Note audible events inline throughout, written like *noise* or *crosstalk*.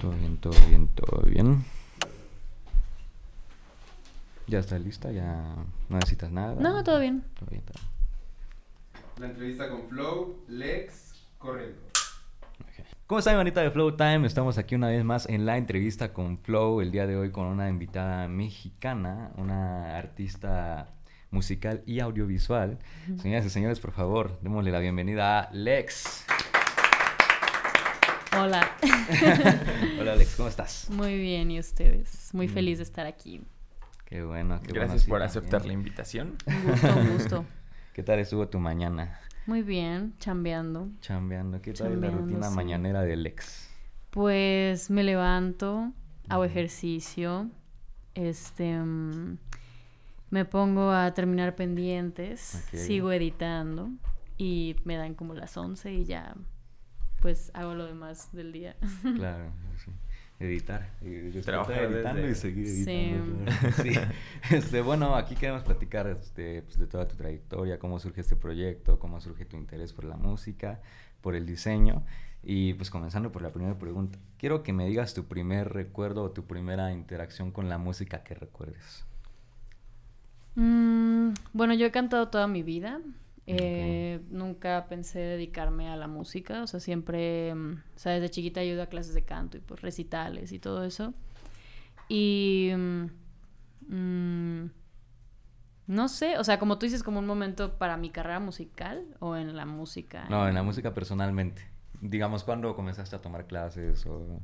Todo bien, todo bien, todo bien. ¿Ya está lista? ¿Ya no necesitas nada? No, todo bien. Todo bien, todo bien. La entrevista con Flow, Lex, corriendo. ¿Cómo están, bonita de Flow Time? Estamos aquí una vez más en la entrevista con Flow, el día de hoy con una invitada mexicana, una artista musical y audiovisual. Señoras y señores, por favor, démosle la bienvenida a Lex. Hola. *laughs* Hola, Lex, ¿cómo estás? Muy bien, ¿y ustedes? Muy Mm. feliz de estar aquí. Qué bueno, qué bueno. Gracias sí, por también. aceptar la invitación. Un gusto, un gusto. *laughs* ¿Qué tal estuvo tu mañana Muy bien, chambeando. chambeando? ¿Qué tal la Chambeando, rutina sí. mañanera de Lex? Pues me levanto, hago ejercicio, este, mm, me pongo a terminar pendientes, sigo editando y me dan como las 11 y ya, pues hago lo demás del día. *laughs* Claro, sí. Editar. Trabajar editando desde- y seguir editando. *laughs* Sí. *laughs* Este, bueno, aquí queremos platicar este, pues, de toda tu trayectoria, cómo surge este proyecto, cómo surge tu interés por la música, por el diseño. Y pues comenzando por la primera pregunta. Quiero que me digas tu primer recuerdo o tu primera interacción con la música que recuerdes. Mm, bueno, yo he cantado toda mi vida. Eh, Nunca pensé dedicarme a la música. O sea, siempre, mm, o sea, desde chiquita yo iba a clases de canto y pues recitales y todo eso. Y mm, mm, no sé, o sea, como tú dices, como un momento para mi carrera musical o en la música. No, en la música personalmente. Digamos, ¿cuándo comenzaste a tomar clases o...?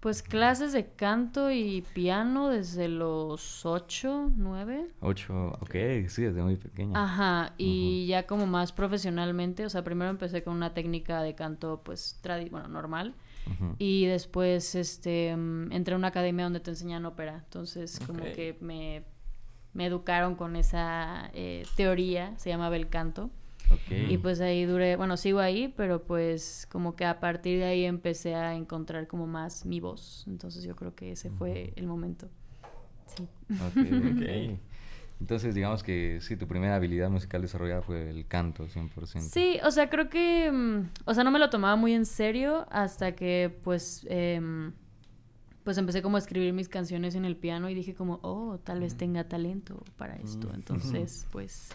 Pues clases de canto y piano desde los 8, 9. Ocho, ok, sí, desde muy pequeña. Ajá, y ya como más profesionalmente, o sea, primero empecé con una técnica de canto, pues, tradi bueno, normal, y después, este, mm, entré a una academia donde te enseñan ópera, entonces como que me, me educaron con esa eh, teoría, se llama bel canto, Y pues ahí duré, bueno, sigo ahí, pero pues como que a partir de ahí empecé a encontrar como más mi voz, entonces yo creo que ese fue el momento. Sí. Ok, ok. Entonces, digamos que sí, tu primera habilidad musical desarrollada fue el canto, 100%. Sí, o sea, creo que, mm, o sea, no me lo tomaba muy en serio hasta que, pues, em, pues empecé como a escribir mis canciones en el piano y dije como, oh, tal vez tenga talento para esto. Mm. Entonces, pues,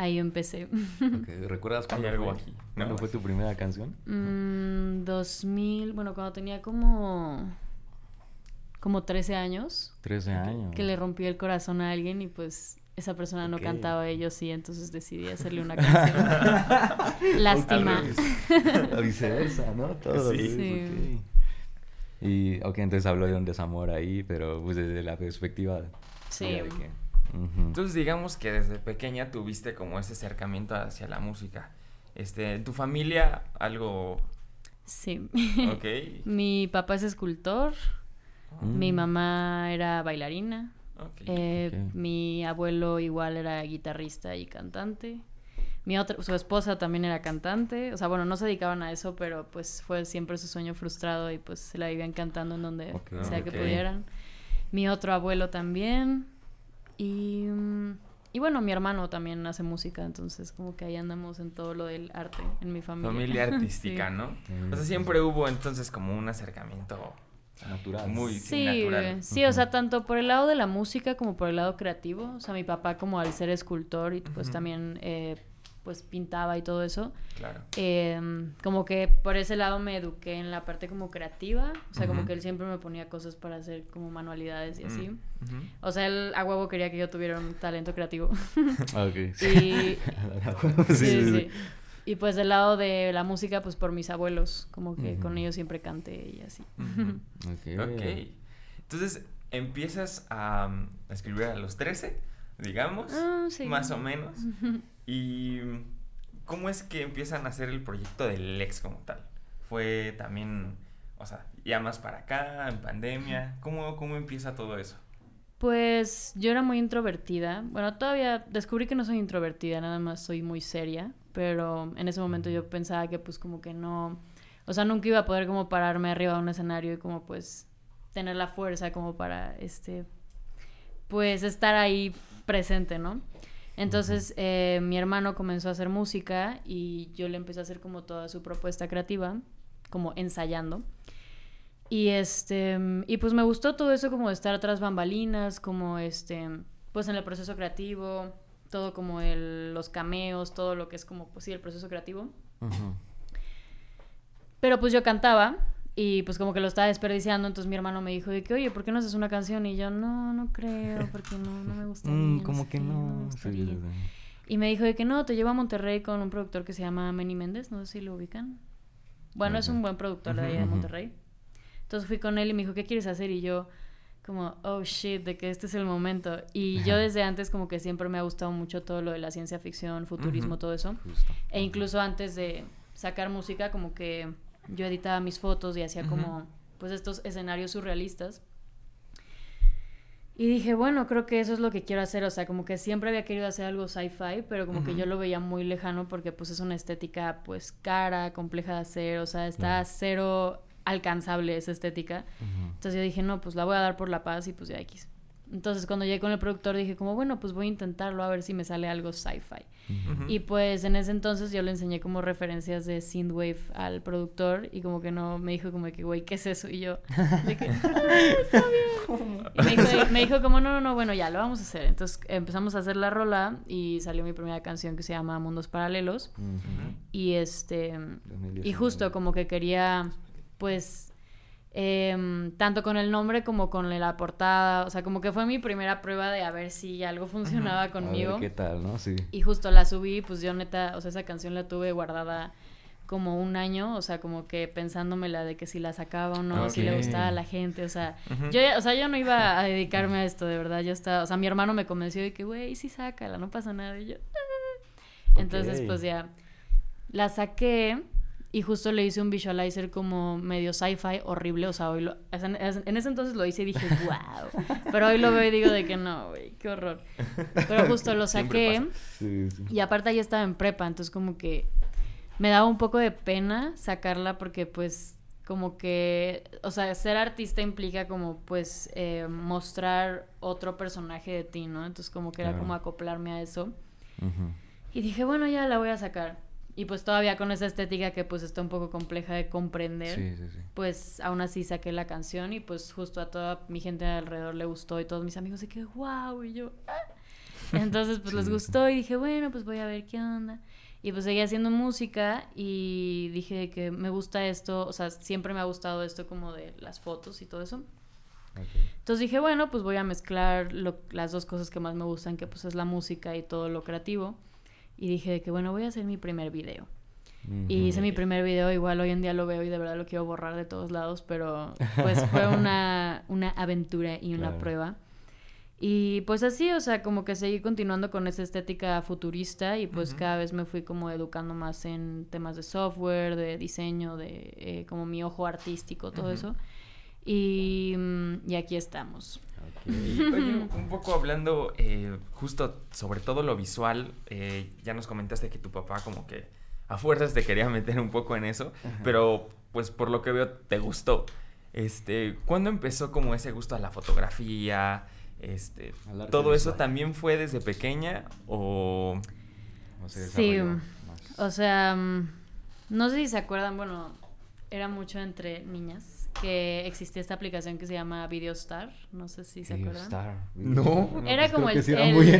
ahí empecé. ¿Recuerdas cuándo algo fue, aquí, ¿no? cuándo fue tu primera canción? Mm, 2000, bueno, cuando tenía como, como 13 años, 13 años. que le rompí el corazón a alguien y pues esa persona no cantaba, ellos sí, entonces decidí hacerle una canción. *laughs* Lástima. La viceversa, ¿no? Todo. Sí. Sí. ok. Y, ok, entonces habló de un desamor ahí, pero pues desde la perspectiva... Sí. de que- Entonces digamos que desde pequeña tuviste como ese acercamiento hacia la música. Este, ¿en tu familia algo Sí. ok? *laughs* Mi papá es escultor, mi Mm. mamá era bailarina, Ok. eh, mi abuelo igual era guitarrista y cantante. Mi otra, su esposa también era cantante, o sea, bueno, no se dedicaban a eso, pero pues fue siempre su sueño frustrado y pues se la vivían cantando en donde sea que pudieran. Mi otro abuelo también y, mm, y bueno, mi hermano también hace música, entonces como que ahí andamos en todo lo del arte en mi familia. Familia *laughs* artística, Sí. ¿no? Mm, O sea, sí, siempre hubo entonces como un acercamiento Natural. muy Sí, natural. sí, o sea, tanto por el lado de la música como por el lado creativo. O sea, mi papá como al ser escultor y pues también eh, pues pintaba y todo eso. Claro. eh, como que por ese lado me eduqué en la parte como creativa. O sea, como que él siempre me ponía cosas para hacer como manualidades y así. Mm, ujú. O sea, él a huevo quería que yo tuviera un talento creativo. *laughs* Ok, sí. *laughs* y, sí, sí, sí. Y pues del lado de la música, pues por mis abuelos, como que con ellos siempre canté y así. Ok. Ok. Entonces, empiezas a, a escribir a los 13, digamos, Ah, sí. más o menos. *laughs* ¿Y cómo es que empiezan a hacer el proyecto del Lex como tal? ¿Fue también, o sea, ya más para acá, en pandemia? ¿Cómo, cómo empieza todo eso? Pues yo era muy introvertida. Bueno, todavía descubrí que no soy introvertida, nada más soy muy seria. Pero en ese momento yo pensaba que pues como que no... O sea, nunca iba a poder como pararme arriba de un escenario y como pues tener la fuerza como para este... Pues estar ahí presente, ¿no? Entonces eh, mi hermano comenzó a hacer música y yo le empecé a hacer como toda su propuesta creativa, como ensayando. Y este, y pues me gustó todo eso como de estar atrás bambalinas, como este, pues en el proceso creativo, todo como el, los cameos, todo lo que es como, pues sí, el proceso creativo. Pero pues yo cantaba y pues como que lo estaba desperdiciando, entonces mi hermano me dijo de que, oye, ¿por qué no haces una canción? Y yo, no, no creo, *laughs* porque no, no me gusta. Mm, como que no. me sí, gustaría". sí, sí. Y me dijo de que no, te llevo a Monterrey con un productor que se llama Manny Méndez, no sé si lo ubican. Bueno, es un buen productor de allá de Ujú. Monterrey. Entonces fui con él y me dijo, ¿qué quieres hacer? Y yo, como, oh shit, de que este es el momento. Y yo desde antes como que siempre me ha gustado mucho todo lo de la ciencia ficción, futurismo, todo eso. Justo. E incluso antes de sacar música, como que yo editaba mis fotos y hacía como, pues, estos escenarios surrealistas. Y dije, bueno, creo que eso es lo que quiero hacer. O sea, como que siempre había querido hacer algo sci-fi, pero como que yo lo veía muy lejano porque, pues, es una estética, pues, cara, compleja de hacer. O sea, está cero alcanzable esa estética. Ujú. Entonces yo dije, no, pues la voy a dar por la paz y pues ya X. Entonces cuando llegué con el productor dije como, bueno, pues voy a intentarlo a ver si me sale algo sci-fi. Y pues en ese entonces yo le enseñé como referencias de Synthwave al productor y como que no, me dijo como que, güey, ¿qué es eso? Y yo, de que, "Ah, está bien. *laughs* Y me dijo, me dijo como, no, no, no, bueno, ya, lo vamos a hacer. Entonces empezamos a hacer la rola y salió mi primera canción que se llama Mundos Paralelos. Y este, y 2019. justo como que quería, pues, em, tanto con el nombre como con la portada, o sea, como que fue mi primera prueba de a ver si algo funcionaba A ver conmigo. ¿Qué tal, no? Sí. Y justo la subí, pues yo neta, o sea, esa canción la tuve guardada como un año, o sea, como que pensándomela de que si la sacaba o no, si le gustaba a la gente, o sea, Ujú. yo, ya- o sea, yo no iba a dedicarme a esto, de verdad, yo estaba, o sea, mi hermano me convenció de que, güey, sí sácala, no pasa nada, y yo, "Ah". entonces, pues ya, la saqué y justo le hice un visualizer como medio sci-fi horrible, o sea, hoy lo, en, en ese entonces lo hice y dije, *laughs* wow, pero hoy lo veo y digo de que no, güey, qué horror, pero justo lo saqué. pasa. Sí, sí. Y aparte ya estaba en prepa, entonces como que me daba un poco de pena sacarla porque pues como que, o sea, ser artista implica como pues eh, mostrar otro personaje de ti, ¿no? Entonces como que era como acoplarme a eso. Y dije, bueno, ya la voy a sacar. Y pues todavía con esa estética que pues está un poco compleja de comprender Sí, sí, sí. pues aún así saqué la canción y pues justo a toda mi gente alrededor le gustó y todos mis amigos de que wow y yo "Ah". entonces pues les gustó y dije bueno pues voy a ver qué onda y pues seguí haciendo música y dije que me gusta esto o sea siempre me ha gustado esto como de las fotos y todo eso. Entonces dije bueno pues voy a mezclar lo- las dos cosas que más me gustan que pues es la música y todo lo creativo y dije que bueno voy a hacer mi primer video y hice mi primer video, igual hoy en día lo veo y de verdad lo quiero borrar de todos lados, pero pues *laughs* fue una, una aventura y una Claro. prueba. Y pues así, o sea, como que seguí continuando con esa estética futurista y pues cada vez me fui como educando más en temas de software, de diseño, de eh, como mi ojo artístico, todo eso. Y, mm, y aquí estamos. Ok. Oye, un poco hablando eh, justo sobre todo lo visual, eh, ya nos comentaste que tu papá como que a fuerzas te quería meter un poco en eso, pero pues por lo que veo te gustó. Este, ¿cuándo empezó como ese gusto a la fotografía? Este, ¿todo eso visual. también fue desde pequeña o O se Sí, más. O sea, mm, no sé si se acuerdan, bueno, era mucho entre niñas que existía esta aplicación que se llama Videostar, no sé si se Video acuerdan. Star. No. Era pues como el, sí era el- muy-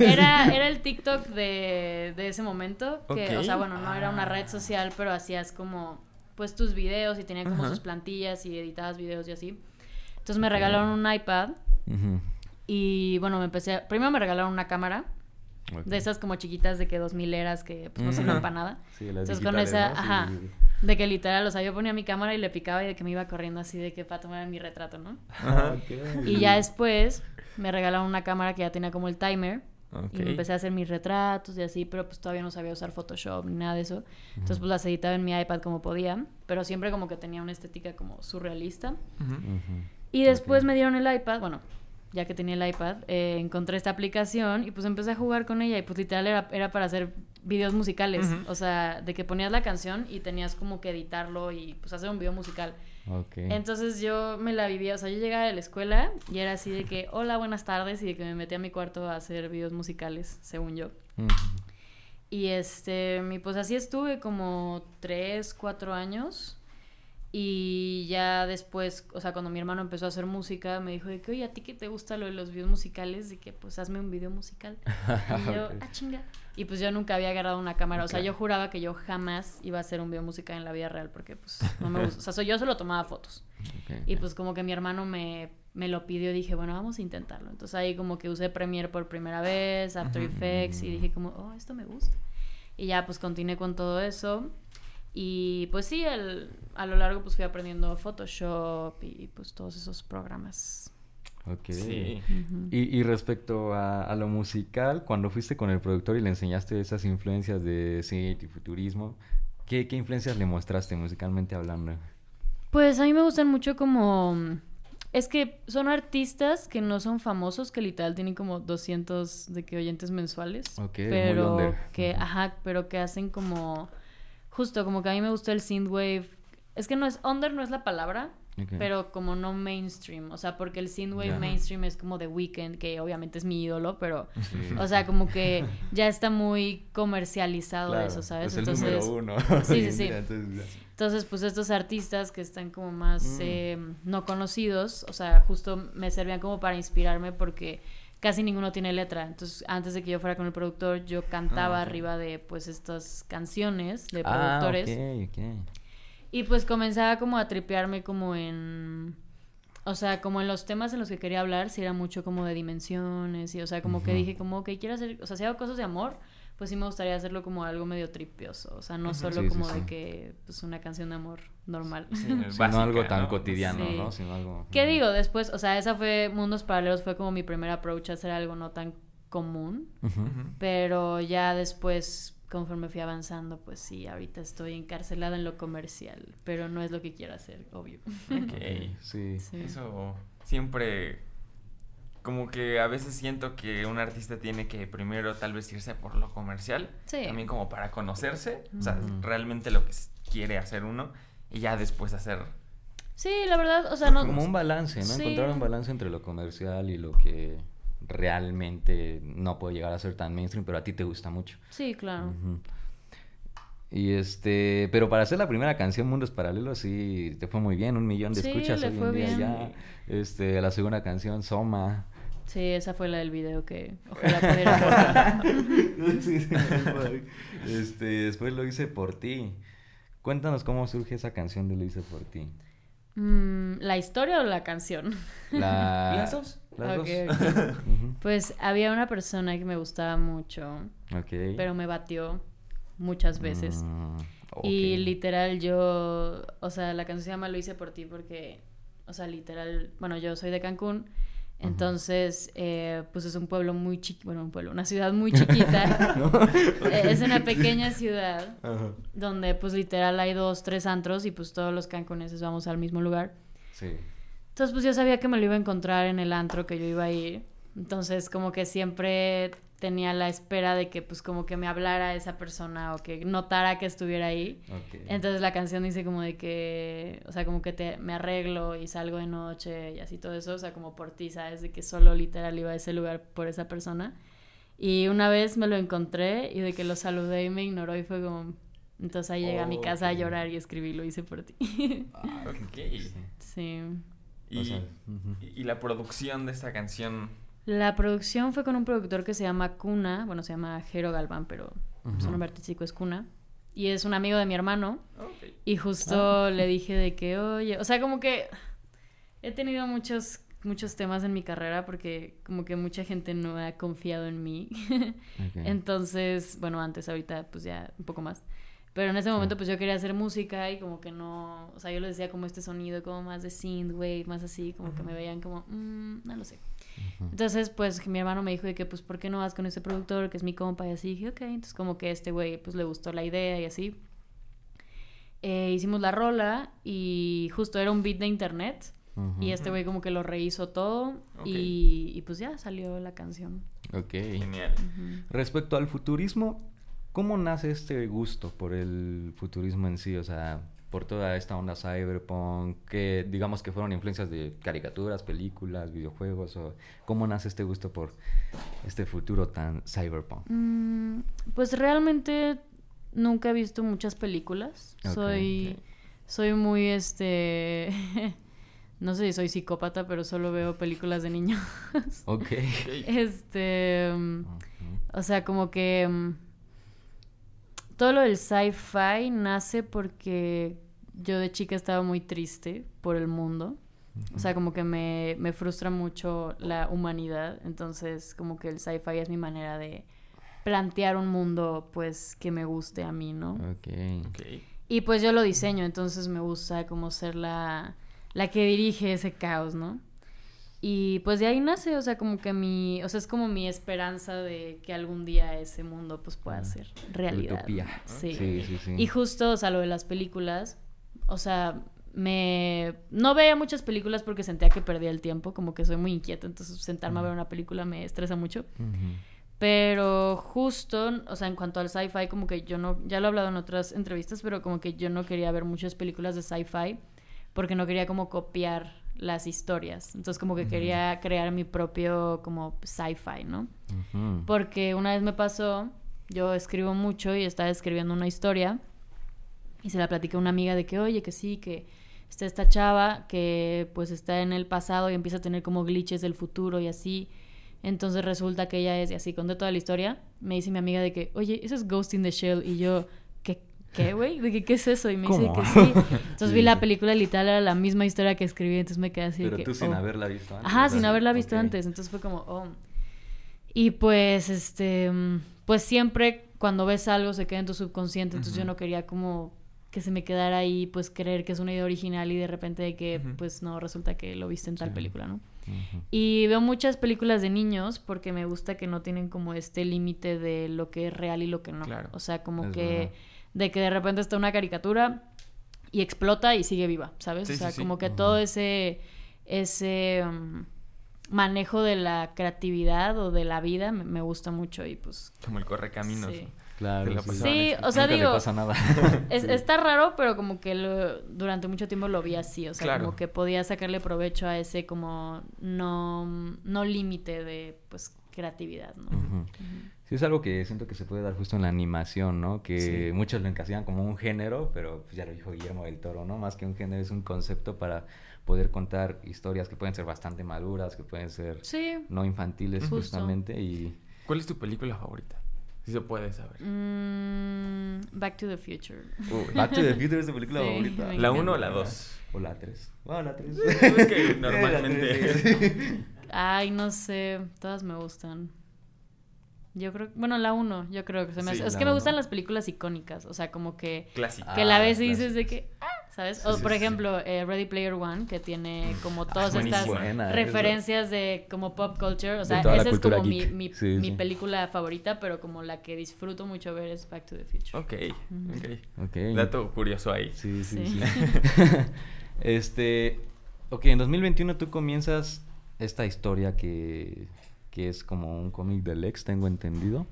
era, era el TikTok de, de ese momento, que, o sea, bueno, no era una red social, pero hacías como, pues, tus videos y tenía como Ajá. sus plantillas y editabas videos y así. Entonces me regalaron un iPad y, bueno, me empecé, a- primero me regalaron una cámara, de esas como chiquitas de que dos mileras que pues, no sirven para nada. Sí, las Entonces con esa, ¿no? Sí, ajá, sí, sí. De que literal, o sea, yo ponía mi cámara y le picaba y de que me iba corriendo así de que para tomar mi retrato, ¿no? Ajá. Ok. Y ya después me regalaron una cámara que ya tenía como el timer Ok. y empecé a hacer mis retratos y así, pero pues todavía no sabía usar Photoshop ni nada de eso. Entonces pues las editaba en mi iPad como podía, pero siempre como que tenía una estética como surrealista. Ujú. Y después me dieron el iPad, bueno, ya que tenía el iPad, eh, encontré esta aplicación y pues empecé a jugar con ella y pues literal era, era para hacer videos musicales, o sea, de que ponías la canción y tenías como que editarlo y pues hacer un video musical. Ok. Entonces yo me la vivía, o sea, yo llegaba de la escuela y era así de que, hola, buenas tardes, y de que me metía a mi cuarto a hacer videos musicales, según yo. Y este, y pues así estuve como tres, cuatro años. Y ya después, o sea, cuando mi hermano empezó a hacer música, me dijo de que, oye, ¿a ti que te gusta lo de los videos musicales? De que, pues, hazme un video musical. *laughs* Y yo, ah, chinga. Y pues yo nunca había agarrado una cámara. O sea, yo juraba que yo jamás iba a hacer un video musical en la vida real porque, pues, no me gusta. O sea, yo solo tomaba fotos. Y pues como que mi hermano me, me lo pidió dije, bueno, vamos a intentarlo. Entonces ahí como que usé Premiere por primera vez, After. Effects y dije como, oh, esto me gusta. Y ya pues continué con todo eso. Y pues sí, el- a lo largo pues fui aprendiendo Photoshop y pues todos esos programas. Ok. Sí. Y, y respecto a, a lo musical, cuando fuiste con el productor y le enseñaste esas influencias de synth y futurismo, ¿qué, qué influencias le mostraste musicalmente hablando? Pues a mí me gustan mucho como... Es que son artistas que no son famosos, que literal tienen como 200 de que oyentes mensuales. Ok, pero que, ajá, pero que hacen como... Justo, como que a mí me gusta el synthwave. Es que no es... Under no es la palabra, pero como no mainstream. O sea, porque el synthwave mainstream es como The Weeknd, que obviamente es mi ídolo, pero... *laughs* Sí. O sea, como que ya está muy comercializado Claro, eso, ¿sabes? Es el Entonces... número uno. Sí, sí, *laughs* sí. Entonces, pues estos artistas que están como más Mm. eh, no conocidos, o sea, justo me servían como para inspirarme porque casi ninguno tiene letra. Entonces, antes de que yo fuera con el productor, yo cantaba Ah, arriba de pues estas canciones de Ah, productores. ok. Y pues comenzaba como a tripearme como en... O sea, como en los temas en los que quería hablar, si era mucho como de dimensiones y, o sea, como que dije como, ok, quiero hacer, o sea, si hago cosas de amor, pues sí me gustaría hacerlo como algo medio tripioso, o sea, no solo Sí, como sí. de que, pues una canción de amor normal. Sí, Sí, *laughs* no algo tan ¿no? cotidiano, Sí. ¿no? Sino algo... ¿Qué digo? Después, o sea, esa fue, Mundos Paralelos fue como mi primer approach a hacer algo no tan común, pero ya después, conforme fui avanzando, pues sí, ahorita estoy encarcelada en lo comercial, pero no es lo que quiero hacer, obvio. Ok. *laughs* Sí. Sí. Eso siempre como que a veces siento que un artista tiene que primero tal vez irse por lo comercial, Sí. también como para conocerse, o sea, realmente lo que quiere hacer uno y ya después hacer Sí, la verdad, o sea, no... Como un balance, ¿no? Sí. Encontrar un balance entre lo comercial y lo que realmente no puede llegar a ser tan mainstream, pero a ti te gusta mucho. Sí, claro. Y este, pero para hacer la primera canción Mundos Paralelos sí te fue muy bien, un millón de Sí, escuchas le hoy fue en día bien. ya. Este, la segunda canción Soma. Sí, esa fue la del video que ojalá pudiera. *laughs* Sí, sí, este, después lo hice por ti. Cuéntanos cómo surge esa canción de Lo hice por ti. Mm, ¿La historia o la canción? La... *laughs* ¿Las dos? Las Ok, dos. ok. *laughs* Ujú. Pues había una persona que me gustaba mucho, Ok. pero me batió muchas veces. Mm, Y literal yo, o sea, la canción se llama Lo hice por ti porque, o sea, literal, bueno, yo soy de Cancún, entonces, eh, pues es un pueblo muy chiquito, bueno, un pueblo, una ciudad muy chiquita. *laughs* *laughs* Eh, es una pequeña ciudad Ajá. donde pues literal hay dos, tres antros y pues todos los cancuneses vamos al mismo lugar. Sí. Entonces pues yo sabía que me lo iba a encontrar en el antro que yo iba a ir. Entonces como que siempre tenía la espera de que pues como que me hablara esa persona o que notara que estuviera ahí. Entonces la canción dice como de que, o sea, como que te, me arreglo y salgo de noche y así todo eso, o sea, como por ti, ¿sabes? De que solo literal iba a ese lugar por esa persona. Y una vez me lo encontré y de que lo saludé y me ignoró y fue como... Entonces ahí llegué a mi casa a llorar y escribí, lo hice por ti. Ah, Ok. *laughs* sí. Y, O sea, ujú. y- y la producción de esta canción La producción fue con un productor que se llama Cuna, bueno, se llama Jero Galván, pero su Ujú. nombre artístico es Cuna. Y es un amigo de mi hermano. Y justo Ah. le dije de que, oye, o sea, como que he tenido muchos, muchos temas en mi carrera porque como que mucha gente no ha confiado en mí. *laughs* Entonces, bueno, antes, ahorita pues ya un poco más. Pero en ese momento pues yo quería hacer música y como que no, o sea, yo les decía como este sonido como más de synthwave, más así, como que me veían como, "Mm, no lo sé. Entonces, pues mi hermano me dijo de que, pues, ¿por qué no vas con este productor que es mi compa? Y así dije, ok. Entonces, como que este güey, pues, le gustó la idea y así. Eh, hicimos la rola y justo era un beat de internet. Y este güey como que lo rehizo todo y, y, pues ya salió la canción. Ok. Genial. Respecto al futurismo, ¿cómo nace este gusto por el futurismo en sí? O sea, por toda esta onda cyberpunk, que digamos que fueron influencias de caricaturas, películas, videojuegos, o cómo nace este gusto por este futuro tan cyberpunk. Mm, pues realmente nunca he visto muchas películas. Soy, soy muy, este, *laughs* no sé si soy psicópata, pero solo veo películas de niños. *laughs* Ok. Este, o sea, como que mm, todo lo del sci-fi nace porque yo de chica estaba muy triste por el mundo. O sea, como que me, me frustra mucho la humanidad. Entonces, como que el sci-fi es mi manera de plantear un mundo, pues, que me guste a mí, ¿no? Ok. Ok. Y pues yo lo diseño, entonces me gusta como ser la, la que dirige ese caos, ¿no? Y pues de ahí nace, o sea, como que mi, o sea, es como mi esperanza de que algún día ese mundo pues pueda Ah, ser realidad. utopía. Sí. Sí, sí, sí. Y justo, o sea, lo de las películas, o sea, me... No veía muchas películas porque sentía que perdía el tiempo, como que soy muy inquieta, entonces sentarme a ver una película me estresa mucho. Pero justo, o sea, en cuanto al sci-fi, como que yo no, ya lo he hablado en otras entrevistas, pero como que yo no quería ver muchas películas de sci-fi porque no quería como copiar las historias. Entonces como que quería crear mi propio como sci-fi, ¿no? Porque una vez me pasó, yo escribo mucho y estaba escribiendo una historia y se la platiqué a una amiga de que, oye, que sí, que está esta chava que pues está en el pasado y empieza a tener como glitches del futuro y así. Entonces resulta que ella es, y así conté toda la historia, me dice mi amiga de que, oye, eso es Ghost in the Shell. Y yo, ¿qué, qué, güey? ¿De que, qué es eso? Y me dice ¿Cómo? que sí. *laughs* Entonces Sí, vi la película literal era la misma historia que escribí, entonces me quedé así de Pero que, tú sin oh. haberla visto antes. Ajá, sin haberla visto antes. Entonces fue como, oh. Y pues, este, pues siempre cuando ves algo se queda en tu subconsciente. Entonces yo no quería como que se me quedara ahí, pues creer que es una idea original y de repente de que, pues no, resulta que lo viste en tal Sí. película, ¿no? Y veo muchas películas de niños porque me gusta que no tienen como este límite de lo que es real y lo que no. Claro. O sea, como Es que verdad. de que de repente está una caricatura y explota y sigue viva, ¿sabes? Sí, o sea, sí, como que todo ese ese um, manejo de la creatividad o de la vida me, me gusta mucho y pues Como el correcaminos. Sí. Claro. Sí. o sea, Nunca le digo, pasa nada. *laughs* es- Sí. está raro, pero como que lo- durante mucho tiempo lo vi así, o sea, Claro. como que podía sacarle provecho a ese como no, no límite de pues creatividad, ¿no? Sí, es algo que siento que se puede dar justo en la animación, ¿no? Que Sí. muchos lo encasillan como un género, pero pues ya lo dijo Guillermo del Toro, ¿no? Más que un género es un concepto para poder contar historias que pueden ser bastante maduras, que pueden ser Sí. no infantiles Justo. justamente y... ¿Cuál es tu película favorita? Si se puede saber. Mm, Back to the Future. Uy. Back to the Future es tu película *laughs* Sí, favorita. me ¿La encanta. 1 o la 2? O la 3. Bueno, la 3. Es que *laughs* normalmente- Ay, no sé, todas me gustan. Yo creo, bueno, la uno, yo creo que se me Sí, hace. Es que me uno. gustan las películas icónicas, o sea, como que Clásica. que la Ah, ves y claro. dices de que, ah, ¿sabes? Sí, o sí, por sí. ejemplo, eh, Ready Player One, que tiene como todas es estas. Buena, referencias de como pop culture, o sea, esa es como mi, geek. mi, Sí, mi sí. película favorita, pero como la que disfruto mucho ver es Back to the Future. Ok, Ujú. ok. Ok. Dato curioso ahí. Sí, sí, Sí. sí. *laughs* este, ok, en 2021 tú comienzas esta historia que, que es como un cómic del ex, tengo entendido,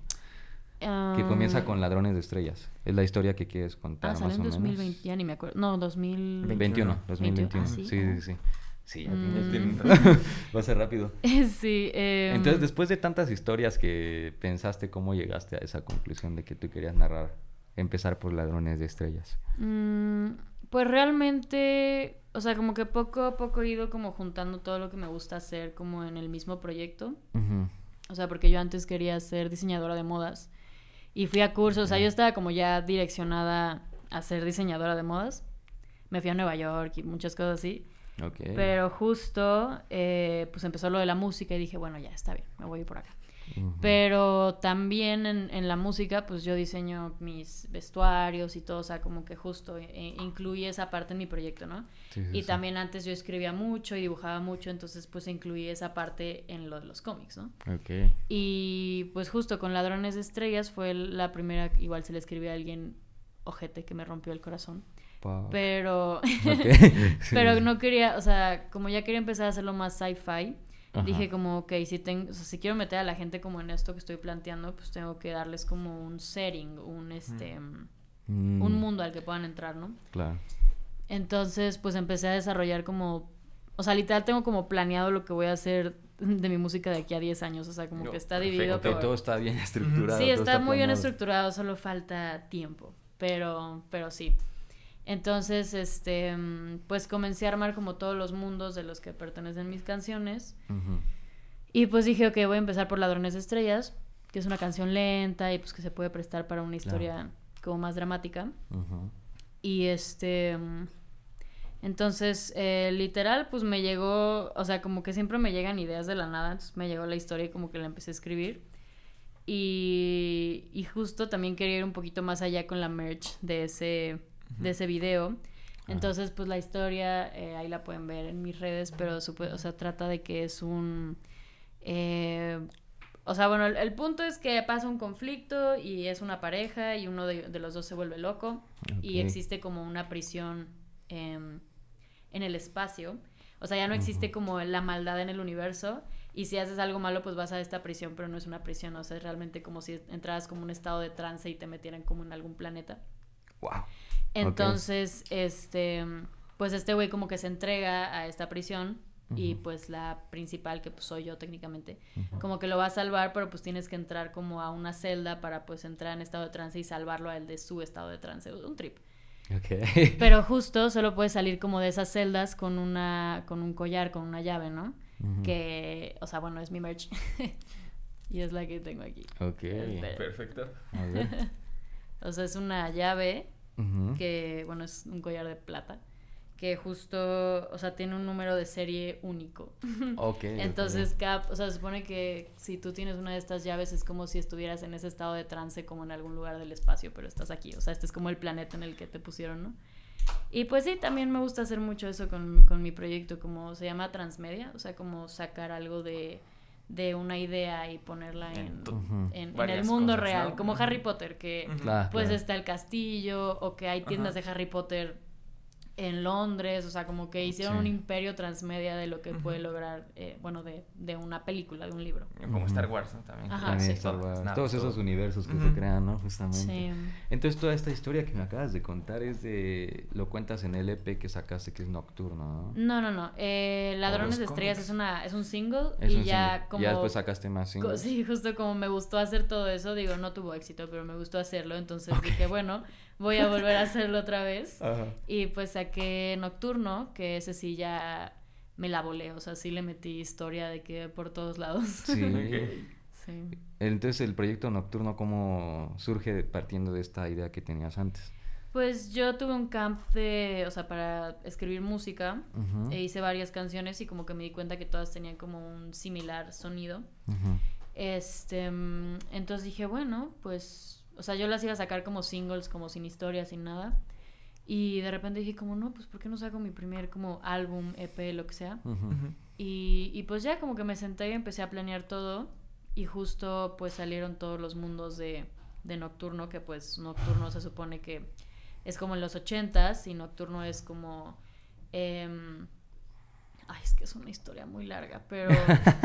que comienza con Ladrones de Estrellas. Es la historia que quieres contar Ah, más en o 2020, menos. ya ni me acuerdo. No, 2000... 21, 21. 2021. Ah, sí, sí, sí, sí. Sí, ya Mm. *laughs* Va a ser rápido. sí. em, Entonces, después de tantas historias que pensaste, ¿cómo llegaste a esa conclusión de que tú querías narrar, empezar por Ladrones de Estrellas? Mm, pues realmente, o sea, como que poco a poco he ido como juntando todo lo que me gusta hacer como en el mismo proyecto. O sea, porque yo antes quería ser diseñadora de modas y fui a cursos, o sea, yo estaba como ya direccionada a ser diseñadora de modas. Me fui a Nueva York y muchas cosas así. Pero justo, eh, pues empezó lo de la música y dije, bueno, ya está bien, me voy por acá. Pero también en, en la música, pues yo diseño mis vestuarios y todo, o sea, como que justo incluí esa parte en mi proyecto, ¿no? Sí, sí, y sí. también antes yo escribía mucho y dibujaba mucho, entonces pues incluí esa parte en lo de los cómics, ¿no? Ok. Y pues justo con Ladrones de Estrellas fue la primera, igual se le escribió a alguien ojete que me rompió el corazón. Pero, *laughs* *laughs* pero no quería, o sea, como ya quería empezar a hacerlo más sci-fi, Ajá. dije como, ok, si, tengo, o sea, si quiero meter a la gente como en esto que estoy planteando, pues tengo que darles como un setting, un, este, Mm, un mundo al que puedan entrar, ¿no? Claro. Entonces, pues empecé a desarrollar como, o sea, literal tengo como planeado lo que voy a hacer de mi música de aquí a 10 años, o sea, como que está perfecto. dividido por... todo está bien estructurado. Sí, está, muy bien estructurado, solo falta tiempo, pero, pero sí. Entonces, este, mm, pues comencé a armar como todos los mundos de los que pertenecen mis canciones. Y pues dije, ok, voy a empezar por Ladrones de Estrellas, que es una canción lenta y pues que se puede prestar para una historia como más dramática. Y este. mm, Entonces, eh, literal, pues me llegó. O sea, como que siempre me llegan ideas de la nada. Entonces me llegó la historia y como que la empecé a escribir. Y, y justo también quería ir un poquito más allá con la merch de ese, de ese video. Entonces, pues la historia, eh, ahí la pueden ver en mis redes, pero o sea, trata de que es un... eh, o sea, bueno, el, el punto es que pasa un conflicto y es una pareja y uno de, de los dos se vuelve loco y existe como una prisión en el espacio. O sea, ya no existe como la maldad en el universo y si haces algo malo pues vas a esta prisión, pero no es una prisión, o sea, es realmente como si entraras como un estado de trance y te metieran como en algún planeta. Wow. Entonces, este, pues este güey como que se entrega a esta prisión y pues la principal, que pues soy yo técnicamente, como que lo va a salvar, pero pues tienes que entrar como a una celda para pues entrar en estado de trance y salvarlo a él de su estado de trance, un trip. Ok. *laughs* Pero justo solo puedes salir como de esas celdas con una, con un collar, con una llave, ¿no? Que, o sea, bueno, es mi merch. *laughs* y es la que tengo aquí. Ok. Perfecto. A ver. *laughs* O sea, es una llave Que, bueno, es un collar de plata, que justo, o sea, tiene un número de serie único. *laughs* Ok. Entonces, cada, o sea, se supone que si tú tienes una de estas llaves es como si estuvieras en ese estado de trance como en algún lugar del espacio, pero estás aquí, o sea, este es como el planeta en el que te pusieron, ¿no? Y pues sí, también me gusta hacer mucho eso con, con mi proyecto, como se llama transmedia, o sea, como sacar algo de, de una idea y ponerla En en, tu- en, Ujú. en el mundo cosas, real, ¿no? como. Harry Potter, que pues claro. está el castillo o que hay tiendas de Harry Potter en Londres, o sea, como que hicieron Sí. un imperio transmedia de lo que puede Ujú. lograr, eh, bueno, de, de una película, de un libro. Como. Star Wars, ¿no? También. Ajá, También sí. Star Wars, Snap, Todos esos todo. universos que se Ujú. crean, ¿no? Justamente. Sí. Entonces, toda esta historia que me acabas de contar es de. Lo cuentas en el EP que sacaste, que es nocturno, ¿no? No, no, no. Eh, Ladrones de Estrellas es una es un single Es y un ya single. como Ya después sacaste más singles. Sí, justo como me gustó hacer todo eso, digo, no tuvo éxito, pero me gustó hacerlo, entonces dije, bueno, voy a volver a hacerlo otra vez. Ajá. Y pues saqué Nocturno, que ese sí ya me la volé, o sea, sí le metí historia de que por todos lados. Sí. *laughs* Sí. Entonces, el proyecto nocturno, ¿cómo surge partiendo de esta idea que tenías antes? Pues yo tuve un camp de, o sea, para escribir música e hice varias canciones y como que me di cuenta que todas tenían como un similar sonido. Este, mm, entonces dije, bueno, pues, o sea, yo las iba a sacar como singles, como sin historia, sin nada. Y de repente dije como, no, pues, ¿por qué no saco mi primer como álbum, EP, lo que sea? Y, y pues ya como que me senté y empecé a planear todo. Y justo pues salieron todos los mundos de, de Nocturno, que pues Nocturno se supone que es como en los ochentas y Nocturno es como... em, ay, es que es una historia muy larga, pero... *laughs*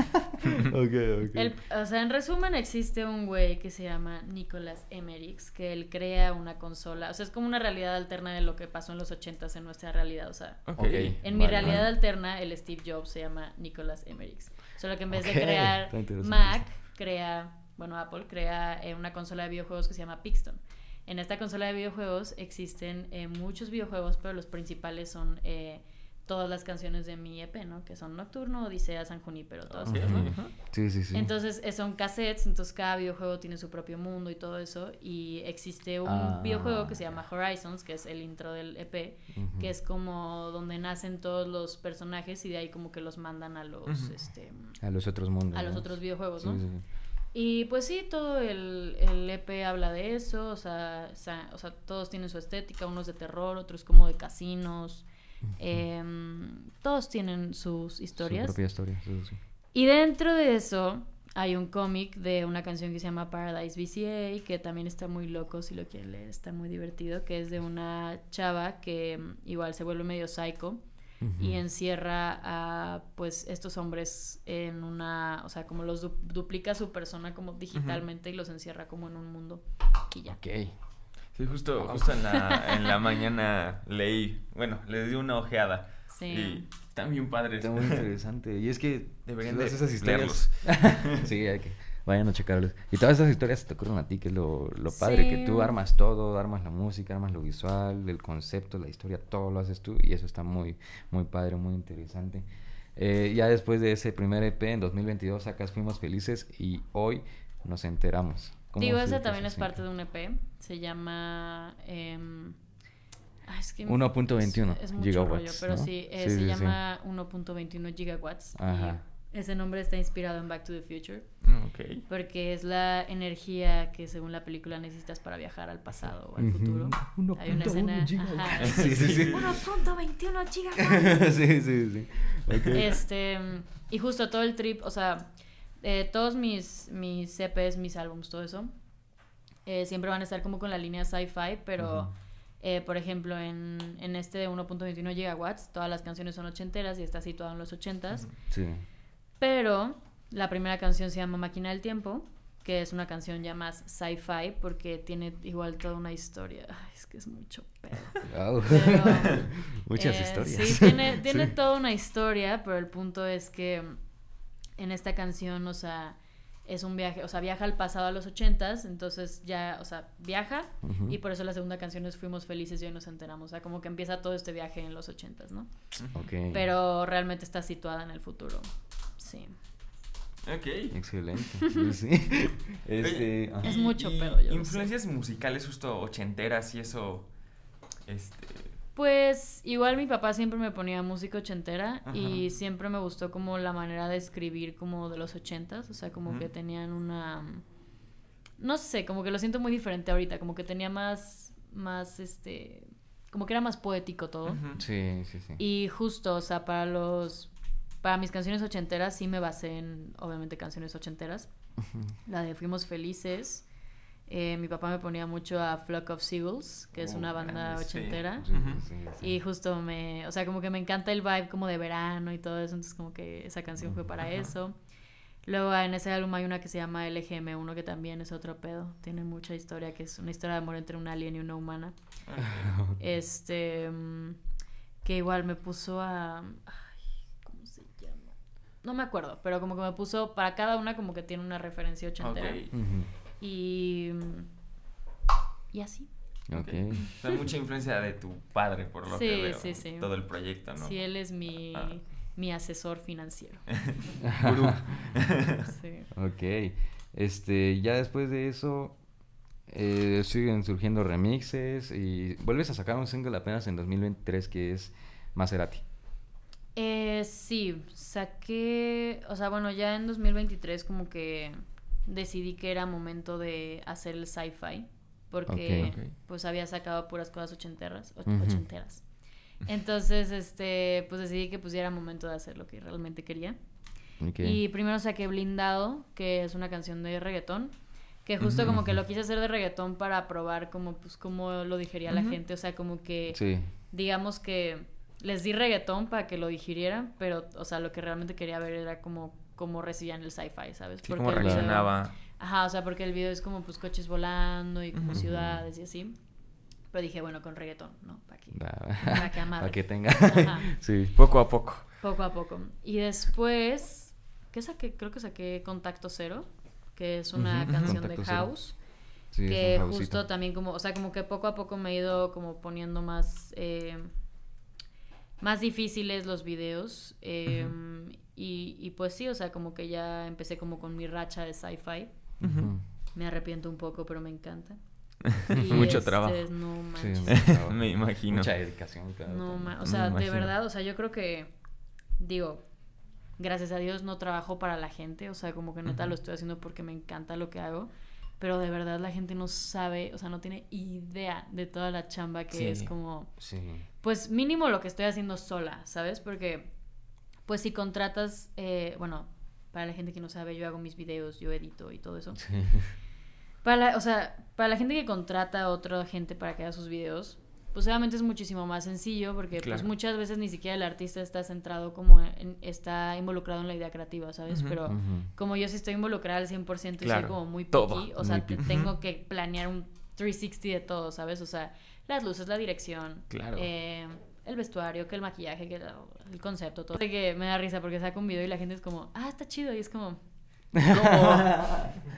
ok, ok. El- o sea, en resumen, existe un güey que se llama Nicolas Emmerich, que él crea una consola. O sea, es como una realidad alterna de lo que pasó en los ochentas en nuestra realidad. O sea, en mi Vale, realidad vale. alterna, el Steve Jobs se llama Nicolas Emmerich. Solo que en vez de crear Mac, crea, bueno, Apple crea eh, una consola de videojuegos que se llama Pixton. En esta consola de videojuegos existen eh, muchos videojuegos, pero los principales son eh, todas las canciones de mi EP, ¿no? Que son Nocturno, Odisea, San Junípero, todas ¿no? Sí, sí, sí. Entonces eh, son cassettes, entonces cada videojuego tiene su propio mundo y todo eso. Y existe un Ah, videojuego que se llama Horizons, que es el intro del EP, que es como donde nacen todos los personajes y de ahí como que los mandan a los, este, A los otros mundos. a los ¿no? otros videojuegos, Sí, ¿no? sí, sí. Y pues sí, todo el, el EP habla de eso, o sea, o sea, o sea, todos tienen su estética, unos de terror, otros como de casinos, em, todos tienen sus historias. Su propia historia. sí, sí. Y dentro de eso hay un cómic de una canción que se llama Paradise BCA, que también está muy loco, si lo quieren leer, está muy divertido, que es de una chava que mm, igual se vuelve medio psycho y encierra a pues estos hombres en una, o sea, como los du- duplica su persona como digitalmente y los encierra como en un mundo y ya. Ok. Sí, justo, justo en, la, en la mañana leí, bueno, les di una ojeada. Sí. Y están bien padres. Está muy interesante. Y es que Deberían todas de esas historias. *laughs* sí, hay que, Vayan a checarlos. Y todas esas historias se te ocurren a ti, que es lo, lo padre, que tú armas todo, armas la música, armas lo visual, el concepto, la historia, todo lo haces tú y eso está muy, muy padre, muy interesante. Eh, ya después de ese primer EP en 2022 sacas Fuimos Felices y hoy nos enteramos. ¿Cómo Digo, se- ese también es parte de un EP. Se llama. ah, es que 1.21 es, es mucho gigawatts, rollo, pero ¿no? sí, eh, Sí, se sí, sí. llama 1.21 gigawatts. y Ajá. ese nombre está inspirado en Back to the Future. Mm, Ok. Porque es la energía que según la película necesitas para viajar al pasado o al Ujú. futuro. Hay una 1.1 escena. gigawatts. ajá, Sí, sí, sí. 1.21 *laughs* gigawatts. sí, sí, sí. Ok. Este, y justo todo el trip, o sea, eh, todos mis, mis CPs, mis álbums, todo eso, eh, siempre van a estar como con la línea sci-fi, pero, Ujú. eh, por ejemplo, en, en este de 1.21 gigawatts, todas las canciones son ochenteras y está situado en los ochentas, Sí. pero la primera canción se llama Máquina del Tiempo, que es una canción ya más sci-fi porque tiene igual toda una historia. Ay, es que es mucho pedo. Au. Pero, *laughs* Muchas eh, historias. Sí, tiene, tiene *laughs* Sí. toda una historia, pero el punto es que en esta canción, o sea, es un viaje, o sea, viaja al pasado a los ochentas, entonces ya, o sea, viaja y por eso la segunda canción es Fuimos Felices y hoy nos enteramos, o sea, como que empieza todo este viaje en los ochentas, ¿no? Ok. Pero realmente está situada en el futuro, sí. Ok. Excelente. *laughs* Sí, sí. Este. Es mucho y pedo, yo Influencias musicales justo ochenteras y eso. Este. Pues igual mi papá siempre me ponía música ochentera y siempre me gustó como la manera de escribir como de los ochentas, o sea, como que tenían una... No sé, como que lo siento muy diferente ahorita, como que tenía más, más, este, como que era más poético todo. Sí, sí, sí. Y justo, o sea, para los, para mis canciones ochenteras sí me basé en, obviamente, canciones ochenteras. La de Fuimos Felices. Eh, mi papá me ponía mucho a Flock of Seagulls, que es Oh, una banda grande, ochentera. Sí, Ujú. sí, sí. Y justo me, o sea, como que me encanta el vibe como de verano y todo eso, entonces como que esa canción fue para eso. Luego en ese álbum hay una que se llama LGM1, que también es otro pedo, tiene mucha historia, que es una historia de amor entre un alien y una humana. *laughs* Este, mm, que igual me puso a... Ay, ¿cómo se llama? No me acuerdo, pero como que me puso, para cada una como que tiene una referencia ochentera. Ok. Ujú. Y... Y así. Ok. O sea, mucha influencia de tu padre, por lo Sí, que veo. sí, sí. Todo el proyecto, ¿no? Sí, él es mi, Ah. mi asesor financiero. *laughs* *laughs* Sí. Ok. Este, ya después de eso, eh, siguen surgiendo remixes y vuelves a sacar un single apenas en 2023 que es Maserati. Eh, sí, saqué, o sea, bueno, ya en 2023 como que decidí que era momento de hacer el sci-fi, porque pues había sacado puras cosas ochenteras, och- ochenteras. Entonces, este, pues decidí que pues ya era momento de hacer lo que realmente quería. Y primero saqué Blindado, que es una canción de reggaetón, que justo como que lo quise hacer de reggaetón para probar como pues cómo lo digería la gente, o sea, como que Sí. digamos que les di reggaetón para que lo digirieran, pero, o sea, lo que realmente quería ver era como cómo recibían el sci-fi, ¿sabes? Sí, cómo el video- reaccionaba. Ajá, o sea, porque el video es como pues coches volando y como Ujú. ciudades y así. Pero dije, bueno, con reggaetón, ¿no? Para que, para que. *laughs* Para que tenga. Ajá. *laughs* sí. Poco a poco. Poco a poco. Y después, ¿qué saqué? Creo que saqué Contacto Cero, que es una Ujú, canción Contacto de house. Sí, que justo también como, o sea, como que poco a poco me he ido como poniendo más, eh, más difíciles los videos. eh, y, y pues sí, o sea, como que ya empecé como con mi racha de sci-fi. Me arrepiento un poco, pero me encanta. *laughs* Mucho este, trabajo. No Sí, manches. mucho trabajo. *laughs* Me imagino. Mucha dedicación. claro, No, ma- o sea, de verdad, o sea, yo creo que, digo, gracias a Dios no trabajo para la gente, o sea, como que neta Ujú. lo estoy haciendo porque me encanta lo que hago, pero de verdad la gente no sabe, o sea, no tiene idea de toda la chamba que Sí. es como, Sí. pues mínimo lo que estoy haciendo sola, ¿sabes? Porque, pues si contratas, eh, bueno, para la gente que no sabe, yo hago mis videos, yo edito y todo eso. Sí. *laughs* Para la, o sea, para la gente que contrata a otra gente para que haga sus videos, pues obviamente es muchísimo más sencillo porque pues muchas veces ni siquiera el artista está centrado como en, está involucrado en la idea creativa, ¿sabes? Pero como yo sí estoy involucrada al 100% y Claro, soy como muy todo, picky, o sea, picky. tengo que planear un 360 de todo, ¿sabes? O sea, las luces, la dirección, Claro. eh, el vestuario, que el maquillaje, que el, el concepto, todo. Que me da risa porque saco un video y la gente es como, ah, está chido y es como,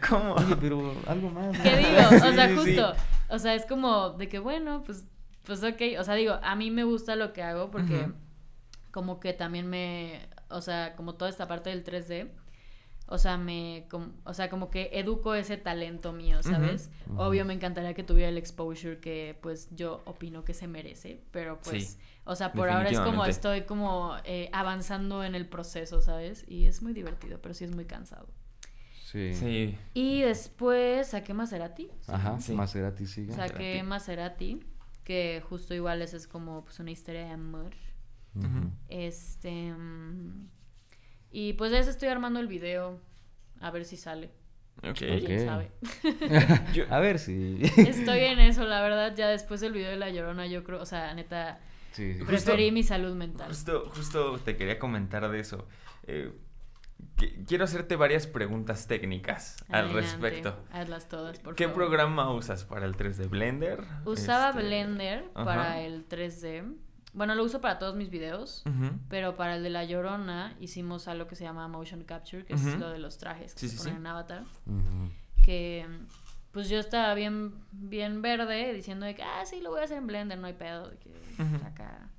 ¿Cómo? *laughs* Oye, pero algo más. ¿no? ¿Qué digo? O sea, Sí, sí, sí. justo. O sea, es como de que, bueno, pues, pues ok. O sea, digo, a mí me gusta lo que hago porque como que también me, o sea, como toda esta parte del 3D, o sea, me, com- o sea, como que educo ese talento mío, ¿sabes? Obvio me encantaría que tuviera el exposure que pues yo opino que se merece, pero pues, Sí, o sea, por ahora es como estoy como eh, avanzando en el proceso, ¿sabes? Y es muy divertido, pero sí es muy cansado. Sí. Sí. Y después saqué Maserati. Ajá, Sí. Maserati sigue. Saqué Maserati. Que justo igual esa es como pues una historia de amor. Este. mm, y pues ya se estoy armando el video. A ver si sale. Ok. ¿Quién Ok. sabe? *laughs* Yo- A ver si. Estoy en eso, la verdad. Ya después del video de La Llorona, yo creo. O sea, neta, Sí, sí. preferí mi salud mental. Justo, justo te quería comentar de eso. Eh, quiero hacerte varias preguntas técnicas al respecto. Hazlas todas, por ¿Qué favor. programa usas para el 3D? ¿Blender? Usaba Este, Blender ajá. para el 3D. Bueno, lo uso para todos mis videos. Pero para el de La Llorona hicimos algo que se llama motion capture, que es lo de los trajes que Sí, se sí, ponen sí. en Avatar. Que pues yo estaba bien, bien verde diciendo de que, ah, sí, lo voy a hacer en Blender, no hay pedo, de que saca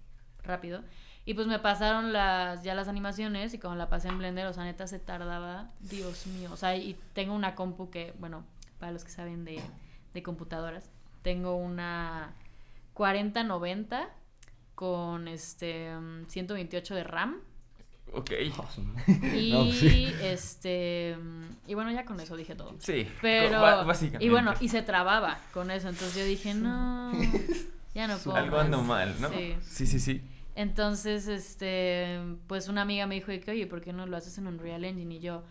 rápido. Y pues me pasaron las, ya las animaciones y cuando la pasé en Blender, o sea, neta se tardaba, Dios mío. O sea, y tengo una compu que, bueno, para los que saben de, de computadoras, tengo una 4090 con este mm, 128 de RAM. Ok. Y No, sí. este y bueno, ya con eso dije todo. Sí. Pero básicamente. y bueno, y se trababa con eso, entonces yo dije, "No, ya no *laughs* puedo." Algo más". ando mal, ¿no? Sí. sí, sí. sí. Entonces, este, pues una amiga me dijo de que, "Oye, ¿por qué no lo haces en Unreal Engine?" Y yo,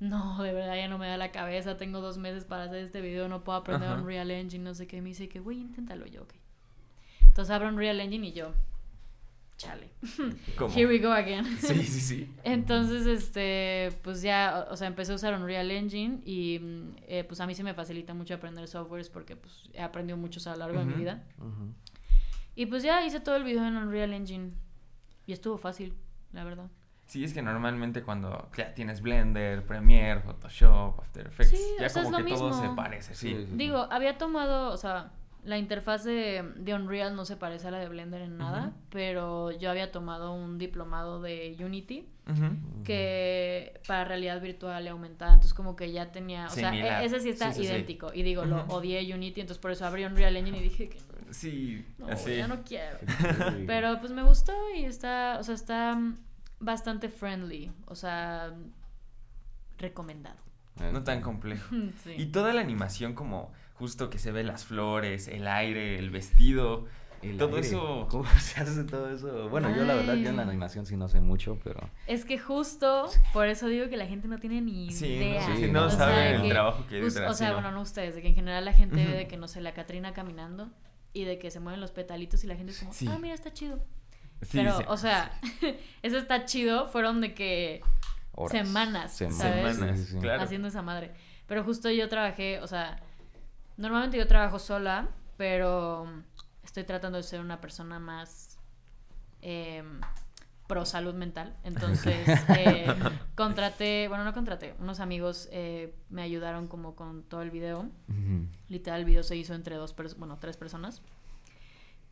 "No, de verdad ya no me da la cabeza, tengo dos meses para hacer este video, no puedo aprender Ajá. Unreal Engine, no sé qué." Y me dice que, "Güey, inténtalo." Yo, "Ok." Entonces abro Unreal Engine y yo, "Chale." *laughs* ¿Cómo? Here we go again. *laughs* Sí, sí, sí. Entonces, este, pues ya, o sea, empecé a usar Unreal Engine y mm, eh, pues a mí se me facilita mucho aprender softwares porque pues he aprendido muchos a lo largo de mi vida. Y pues ya hice todo el video en Unreal Engine y estuvo fácil, la verdad. Sí, es que normalmente cuando ya tienes Blender, Premiere, Photoshop, After Effects, Sí, ya o sea, como es que todo se parece, sí. Sí, sí. Digo, había tomado, o sea, la interfaz de, de Unreal no se parece a la de Blender en nada, pero yo había tomado un diplomado de Unity que para realidad virtual y aumentada, entonces como que ya tenía, o sea, Similar. e- ese sí está Sí, sí, sí. idéntico y digo, lo odié Unity, entonces por eso abrí Unreal Engine y dije que Sí, no, así. ya no quiero. *laughs* Pero pues me gustó y está, o sea, está bastante friendly, o sea, recomendado. No tan complejo. *laughs* Sí. Y toda la animación como justo que se ve las flores, el aire, el vestido, El todo aire. eso... *laughs* ¿Cómo se hace todo eso? Bueno, yo la verdad, yo en la animación sí no sé mucho, pero. Es que justo por eso digo que la gente no tiene ni Sí, idea. no, sí, no O sea, saben el que trabajo que hay detrás. O sea, ¿no? bueno, no ustedes, de que en general la gente ve de que, no sé, la Catrina caminando y de que se mueven los petalitos y la gente es como, Sí. ah, mira, está chido. Sí, Pero, sí. o sea, *laughs* eso está chido, fueron de que horas. Semanas, Semanas. ¿sabes? Semanas, Sí, sí, sí. claro. haciendo esa madre. Pero justo yo trabajé, o sea, normalmente yo trabajo sola, pero estoy tratando de ser una persona más em, pro salud mental. *laughs* Entonces, eh, contraté, bueno, no contraté, unos amigos eh, me ayudaron como con todo el video. Literal, el video se hizo entre dos, personas, bueno, tres personas.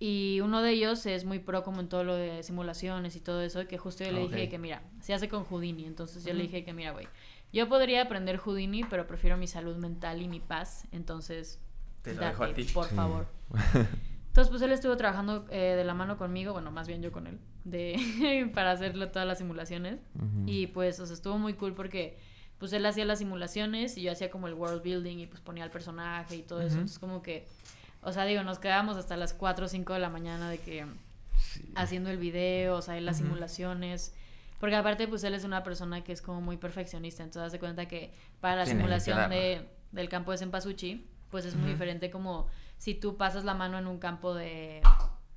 Y uno de ellos es muy pro como en todo lo de simulaciones y todo eso, que justo yo le dije que mira, se hace con Houdini, entonces yo le dije que mira, güey, yo podría aprender Houdini, pero prefiero mi salud mental y mi paz, entonces Te lo date, dejo a ti. por Sí. favor. *laughs* Entonces, pues él estuvo trabajando eh, de la mano conmigo, bueno, más bien yo con él, de *laughs* para hacerle todas las simulaciones. Y pues, o sea, estuvo muy cool porque pues él hacía las simulaciones y yo hacía como el world building y pues ponía el personaje y todo eso. Entonces como que, o sea, digo, nos quedábamos hasta las 4 o 5 de la mañana de que Sí. haciendo el video, o sea, las simulaciones. Porque aparte, pues él es una persona que es como muy perfeccionista. Entonces, hace cuenta que para la Tiene simulación de, del campo de Cempasúchil, pues es muy diferente como si tú pasas la mano en un campo de...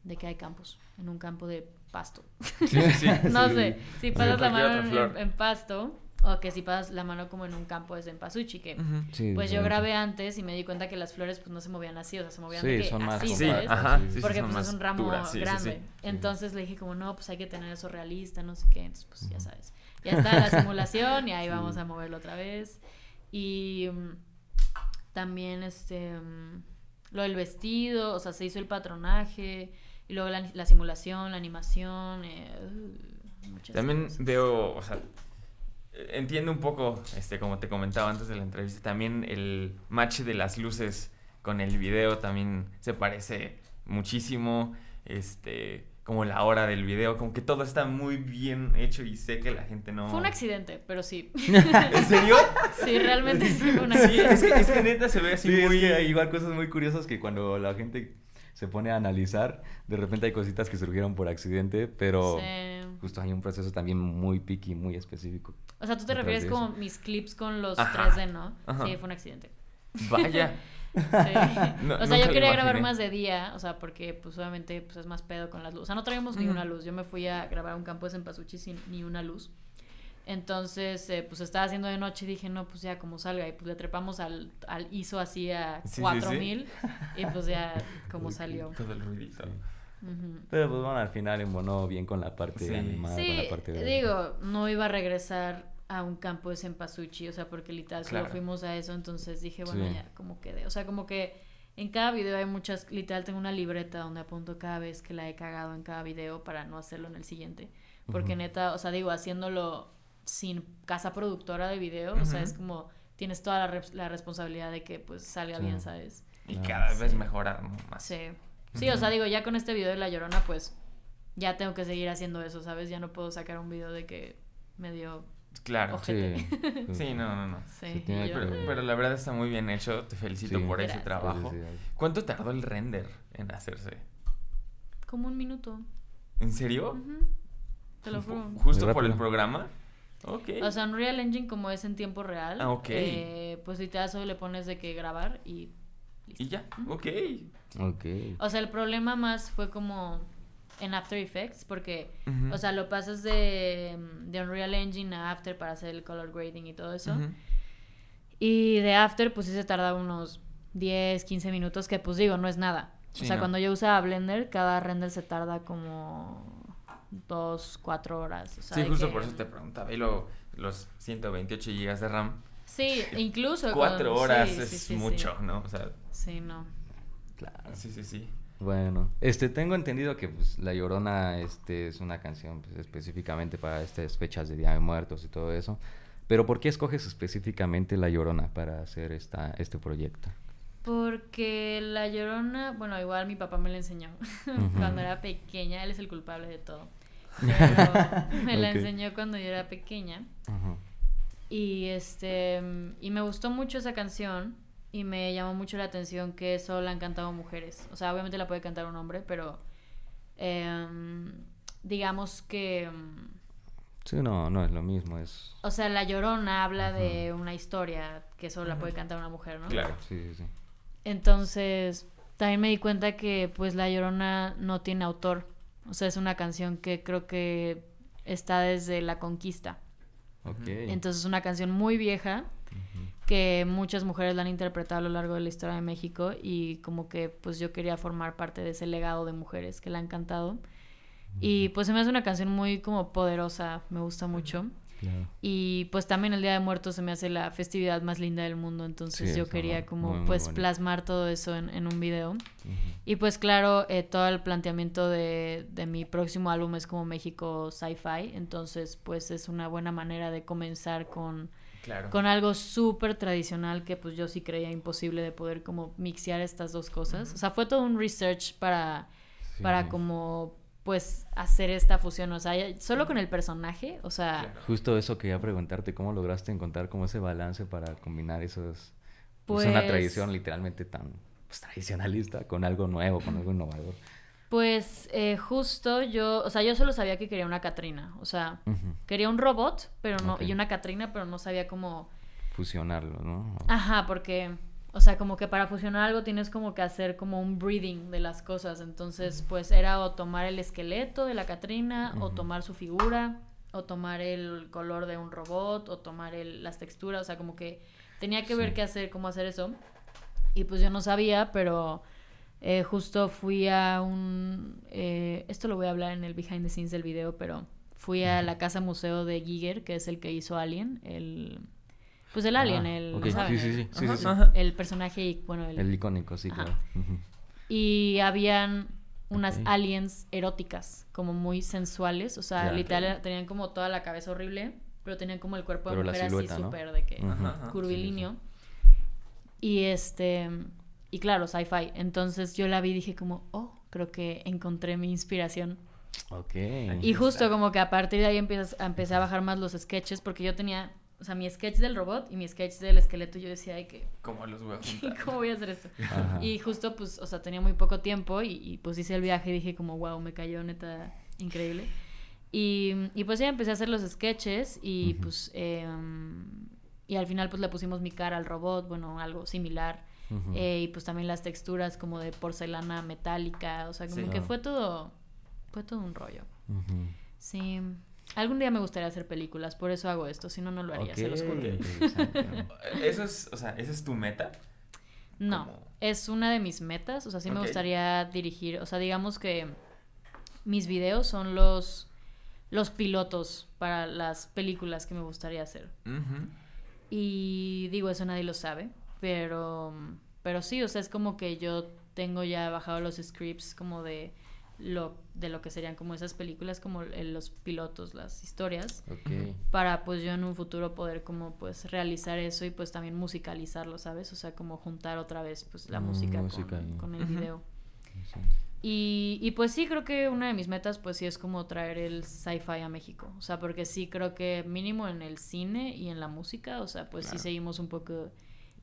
¿De qué hay campos? En un campo de pasto. Sí, sí, *laughs* no Sí. sé, si Sí, pasas la mano en, pasto, o que si pasas la mano como en un campo de cempasúchil, que pues yo grabé antes y me di cuenta que las flores pues no se movían así, o sea, se movían de Sí, que son más así, Sí, ¿sabes? ajá. Sí, sí, sí, Porque son pues es un ramo duras, sí, sí, grande. sí. Entonces le dije como, no, pues hay que tener eso realista, no sé qué. Entonces, pues ya sabes. Ya está la simulación y ahí *laughs* Sí. vamos a moverlo otra vez. Y mm, también este mm, lo del vestido, o sea, se hizo el patronaje y luego la, la simulación, la animación. eh, uh, También cosas. veo, o sea, entiendo un poco, este, como te comentaba antes de la entrevista, también el match de las luces con el video también se parece muchísimo, este, como la hora del video, como que todo está muy bien hecho y sé que la gente no... Fue un accidente, pero sí. *laughs* ¿En serio? sí, realmente sí fue un Sí, accidente. es que, es que neta se ve así Sí, muy... es que igual cosas muy curiosas que cuando la gente se pone a analizar, de repente hay cositas que surgieron por accidente, pero Sí. justo hay un proceso también muy picky, muy específico. O sea, tú te refieres como mis clips con los Ajá. 3D, ¿no? Ajá. Sí, fue un accidente. Vaya. Sí. *laughs* No, o sea, yo quería grabar más de día, o sea, porque pues obviamente pues es más pedo con las luces. O sea, no traíamos ni una luz. Yo me fui a grabar un campo de Cempasúchil sin ni una luz. Entonces, eh, pues estaba haciendo de noche y dije, no, pues ya como salga. Y pues le trepamos al, al ISO así a Sí, sí, sí. 4000 y pues ya *laughs* como salió. Todo el ruidito. Pero pues bueno, al final embonó bien con la parte Sí. animada, con Sí, la parte de... digo, no iba a regresar a un campo de Cempasúchil, o sea, porque literal solo fuimos a eso, entonces dije, bueno, Sí. ya, como quedé. O sea, como que en cada video hay muchas, literal tengo una libreta donde apunto cada vez que la he cagado en cada video para no hacerlo en el siguiente. Porque neta, o sea, digo, haciéndolo sin casa productora de video, o sea, es como tienes toda la, res- la responsabilidad de que pues salga Sí. bien, ¿sabes? Y Claro. cada vez Sí. mejorar ¿no? más. Sí. Sí, o sea, digo, ya con este video de La Llorona, pues ya tengo que seguir haciendo eso, ¿sabes? Ya no puedo sacar un video de que me dio Claro. Sí, *laughs* Sí, no, no, no. Sí, Pero, pero la verdad está muy bien hecho. Te felicito Sí. por ese trabajo. ¿Cuánto tardó el render en hacerse? Como un minuto. ¿En serio? Ujú. Te lo juro. Ju- ¿Justo por el programa? Ok. O sea, Unreal Engine como es en tiempo real, Ah, ok. eh, pues literal solo le pones de que grabar y listo. y ya, ok. Ok. O sea, el problema más fue como en After Effects porque, Ujú. o sea, lo pasas de, de Unreal Engine a After para hacer el color grading y todo eso. Ujú. Y de After, pues sí se tarda unos 10, 15 minutos, que pues digo, no es nada. Sí, o sea, no. cuando yo usaba Blender, cada render se tarda como 2, 4 horas. O sea, Sí, justo que- por eso te preguntaba. Y luego los 128 GB de RAM. Sí, incluso. Cuatro con- horas sí, es sí. mucho, ¿no? O sea, Sí, no. Claro. sí, sí, sí. Bueno, este tengo entendido que pues, La Llorona este es una canción pues, específicamente para estas fechas de Día de Muertos y todo eso. Pero ¿por qué escoges específicamente La Llorona para hacer esta este proyecto? Porque La Llorona, bueno, igual mi papá me la enseñó *laughs* cuando era pequeña, él es el culpable de todo. *laughs* Pero me la enseñó cuando yo era pequeña. Y este y me gustó mucho esa canción y me llamó mucho la atención que solo la han cantado mujeres. O sea, obviamente la puede cantar un hombre, pero em, digamos que Sí, no, no es lo mismo, es... o sea, La Llorona habla Ajá. de una historia que solo la puede cantar una mujer, ¿no? Claro. Sí, sí, sí. Entonces, también me di cuenta que pues La Llorona no tiene autor. O sea, es una canción que creo que está desde la conquista. Ok. Entonces es una canción muy vieja Ujú. Que muchas mujeres la han interpretado a lo largo de la historia de México y como que pues yo quería formar parte de ese legado de mujeres que la han cantado. Y pues se me hace una canción muy como poderosa, me gusta mucho. Claro. Y pues también el Día de Muertos se me hace la festividad más linda del mundo, entonces Sí, yo quería como muy, muy pues bonito. plasmar todo eso en, en un video. Y pues claro, eh, todo el planteamiento de, de mi próximo álbum es como México Sci-Fi, entonces pues es una buena manera de comenzar con, Claro. con algo súper tradicional que pues yo sí creía imposible de poder como mixear estas dos cosas. O sea, fue todo un research para, Sí. para como pues hacer esta fusión, o sea, ya- solo con el personaje, o sea... Claro. Justo eso quería preguntarte, ¿cómo lograste encontrar como ese balance para combinar esos... Pues, una Pues- tradición literalmente tan pues, tradicionalista con algo nuevo, con algo innovador. Pues eh, justo yo, o sea, yo solo sabía que quería una Catrina, o sea, quería un robot, pero no, y una Catrina, pero no sabía cómo, Fusionarlo, ¿no? ajá, porque, o sea, como que para fusionar algo tienes como que hacer como un breathing de las cosas, entonces, pues era o tomar el esqueleto de la Catrina o tomar su figura, o tomar el color de un robot, o tomar el, las texturas, o sea, como que tenía que ver Sí. qué hacer, cómo hacer eso. Y pues yo no sabía, pero eh, justo fui a un... eh, esto lo voy a hablar en el behind the scenes del video, pero fui a la casa museo de Giger, que es el que hizo Alien, el... Pues el Alien, Ah, el... ok, ¿saben? sí, sí, sí, sí, Ajá. sí, sí. Ajá. El personaje, y, bueno, el... El icónico, sí, Ajá. claro. Y habían unas aliens eróticas, como muy sensuales, o sea, Ya. literal tenían como toda la cabeza horrible, pero tenían como el cuerpo de Pero la mujer así súper de que. Ajá. curvilíneo. Y este, y claro, sci-fi. Entonces yo la vi y dije como, oh, creo que encontré mi inspiración. Ok. Y justo como que a partir de ahí empiezas, empecé a bajar más los sketches, porque yo tenía, o sea, mi sketch del robot y mi sketch del esqueleto, y yo decía, ay, que, ¿Cómo los voy a *laughs* juntar? ¿cómo voy a hacer esto? Ajá. Y justo, pues, o sea, tenía muy poco tiempo y, y, pues hice el viaje y dije como, wow, me cayó neta increíble. Y, y pues ya empecé a hacer los sketches y Ujú. pues, em, y al final pues le pusimos mi cara al robot, bueno, algo similar. Eh, y pues también las texturas como de porcelana metálica, o sea, como Sí. que Ah. fue todo, fue todo un rollo. Sí. Algún día me gustaría hacer películas, por eso hago esto, si no, no lo haría, se los juro. interesante. *laughs* Eso es, o sea, ¿esa es tu meta? No, es una de mis metas, o sea, sí me gustaría dirigir, o sea, digamos que mis videos son los, los pilotos para las películas que me gustaría hacer. Y digo, eso nadie lo sabe, pero, pero sí, o sea, es como que yo tengo ya bajado los scripts como de lo, de lo que serían como esas películas, como el- los pilotos, las historias, Ok. para pues yo en un futuro poder como pues realizar eso y pues también musicalizarlo, ¿sabes? O sea, como juntar otra vez pues la Mm, música, música con, y- con el video. Sí. Y, y pues sí, creo que una de mis metas pues sí es como traer el sci-fi a México. O sea, porque sí creo que mínimo en el cine y en la música, o sea, pues Claro. sí seguimos un poco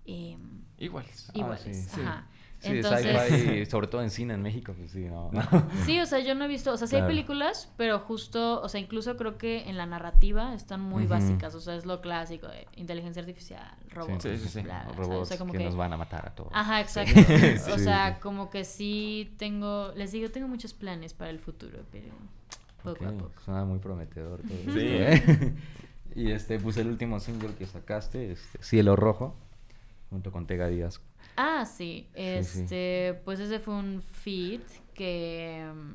eh, Igual. Ah, iguales. sí, sí. Ajá. Sí, Entonces, sci-fi, sobre todo en cine en México, pues sí, no. *laughs* sí, o sea, yo no he visto, o sea, sí Claro. hay películas, pero justo, o sea, incluso creo que en la narrativa están muy básicas, o sea, es lo clásico de inteligencia artificial, robots, Sí, sí, sí. bla, bla, Los ¿sabes? robots O sea, como que, que nos van a matar a todos. Ajá, exacto. *laughs* Sí. O sea, sí. como que sí tengo, les digo, tengo muchos planes para el futuro, pero poco a poco. Suena muy prometedor todo esto, Sí. ¿eh? *laughs* y este, pues el último single que sacaste, este, Cielo Rojo, junto con Tega Díaz. Ah, sí, sí. este, pues ese fue un feat que mm,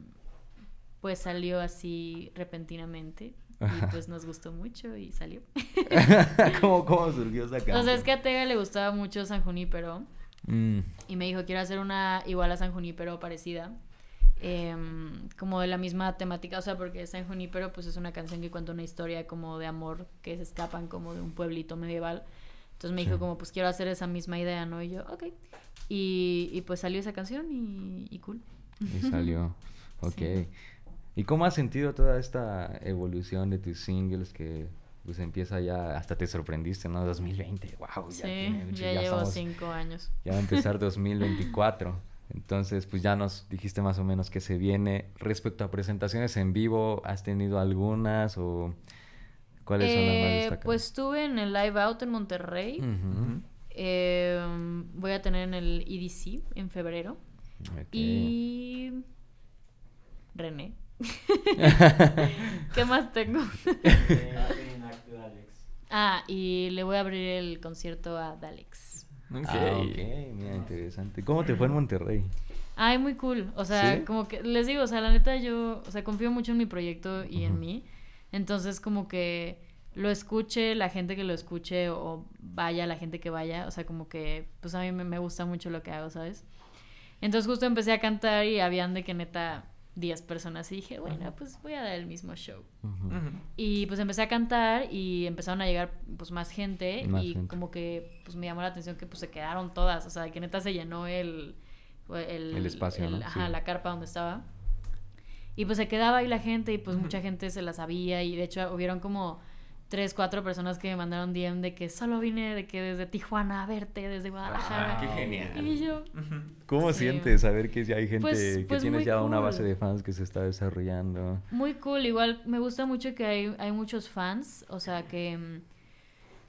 pues salió así repentinamente y pues nos gustó mucho y salió. *laughs* ¿Cómo, ¿Cómo surgió esa canción? O sea, es que a Tega le gustaba mucho San Junípero Mm, y me dijo, quiero hacer una igual a San Junípero parecida. em, como de la misma temática, o sea, porque San Junípero pues es una canción que cuenta una historia como de amor que se escapan como de un pueblito medieval. Entonces me dijo como pues quiero hacer esa misma idea, ¿no? Y yo, ok. Y, y pues salió esa canción y, y cool. y *laughs* salió. Ok. Sí. ¿Y cómo has sentido toda esta evolución de tus singles que pues empieza ya, hasta te sorprendiste, ¿no? 2020, wow, Sí, ya, tiene ya, llevo cinco años. Ya va a empezar *laughs* 2024. Entonces, pues ya nos dijiste más o menos que se viene. Respecto a presentaciones en vivo, ¿has tenido algunas o cuáles son las más Eh, destacadas? pues estuve en el Live Out en Monterrey. Em, voy a tener en el EDC en febrero. Ok. Y. René. *laughs* ¿Qué más tengo? ah, y le voy a abrir el concierto a Dalex. Ok. Ah, ok, mira, interesante. ¿Cómo te fue en Monterrey? Ay, muy cool. O sea, ¿Sí? como que les digo, o sea, la neta yo, o sea, confío mucho en mi proyecto y en mí. Entonces, como que lo escuche la gente que lo escuche o vaya la gente que vaya, o sea, como que pues a mí me, gusta mucho lo que hago, ¿sabes? Entonces justo empecé a cantar y habían de que neta 10 personas y dije, bueno, pues voy a dar el mismo show. Y pues empecé a cantar y empezaron a llegar pues más gente Más y gente. como que pues me llamó la atención que pues se quedaron todas, o sea, que neta se llenó el el, El espacio, el- ¿no? ajá, Sí. la carpa donde estaba. Y pues se quedaba ahí la gente y pues mucha gente se la sabía y de hecho hubieron como tres, cuatro personas que me mandaron DM de que solo vine de que desde Tijuana a verte, desde Guadalajara. Ah, qué genial. Y yo. ¿Cómo Sí. sientes saber que ya hay gente Pues- que pues tienes ya una base de fans que se está desarrollando? Muy cool, igual me gusta mucho que hay, hay muchos fans, o sea que, mm,